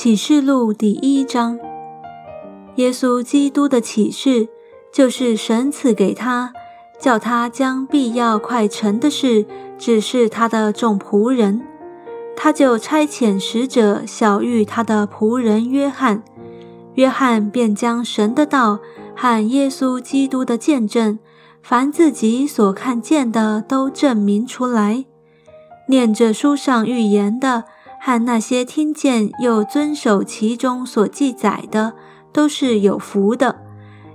启示录第一章，耶稣基督的启示，就是神赐给他，叫他将必要快成的事指示他的众仆人。他就差遣使者晓谕他的仆人约翰，约翰便将神的道和耶稣基督的见证，凡自己所看见的，都证明出来，念着书上预言的。和那些听见又遵守其中所记载的，都是有福的，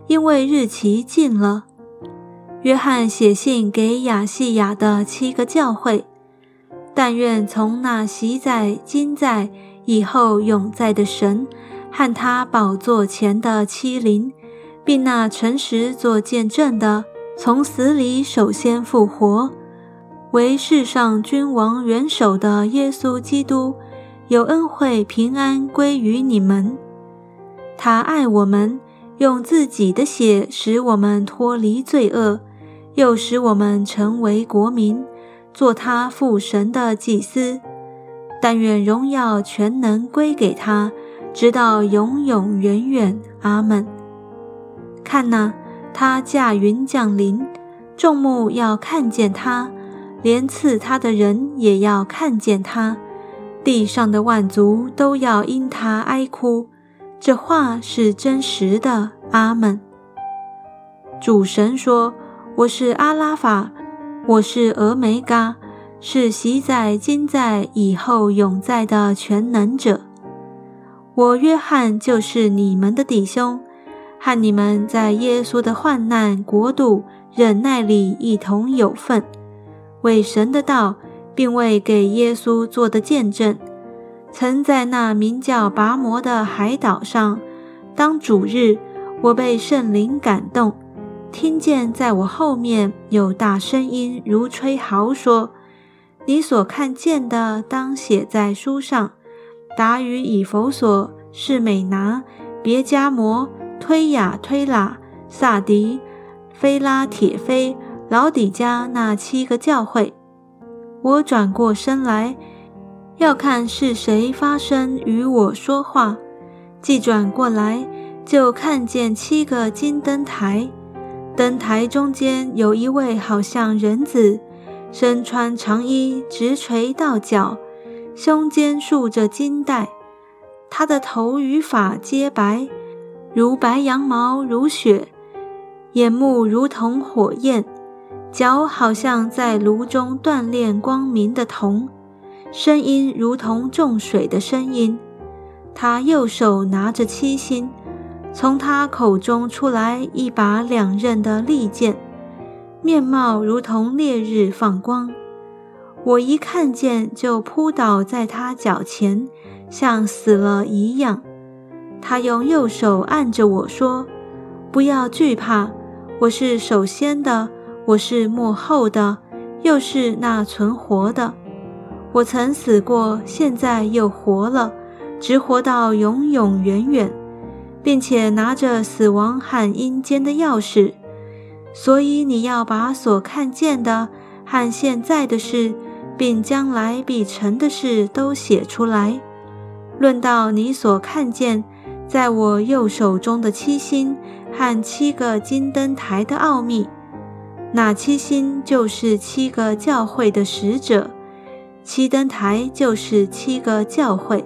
因为日期近了。约翰写信给亚细亚的七个教会，但愿从那习在、今在、以后永在的神，和他宝座前的七灵，并那诚实做见证的，从死里首先复活。为世上君王元首的耶稣基督，有恩惠平安归于你们。他爱我们，用自己的血使我们脱离罪恶，又使我们成为国民，做他父神的祭司。但愿荣耀全能归给他，直到永永远远。阿门。看哪，他驾云降临，众目要看见他。连刺他的人也要看见他，地上的万族都要因他哀哭。这话是真实的。阿门。主神说：“我是阿拉法，我是俄梅嘎，是习在、今在、以后永在的全能者。我约翰就是你们的弟兄，和你们在耶稣的患难、国度、忍耐里一同有份。”为神的道，并为给耶稣做的见证，曾在那名叫拔摩的海岛上，当主日，我被圣灵感动，听见在我后面有大声音如吹号说：“你所看见的，当写在书上。达于以弗所、是美拿、别加摩、推雅推拉、萨迪、菲拉铁菲。”老底家那七个教会，我转过身来，要看是谁发声与我说话。既转过来，就看见七个金灯台，灯台中间有一位好像人子，身穿长衣，直垂到脚，胸间束着金带。他的头与发皆白，如白羊毛，如雪，眼目如同火焰。脚好像在炉中锻炼光明的铜，声音如同重水的声音。他右手拿着七星，从他口中出来一把两刃的利剑，面貌如同烈日放光。我一看见就扑倒在他脚前，像死了一样。他用右手按着我说：“不要惧怕，我是首先的。”我是幕后的，又是那存活的。我曾死过，现在又活了，直活到永永远远，并且拿着死亡和阴间的钥匙。所以你要把所看见的和现在的事，并将来必成的事都写出来。论到你所看见，在我右手中的七星和七个金灯台的奥秘。那七星就是七个教会的使者，七灯台就是七个教会。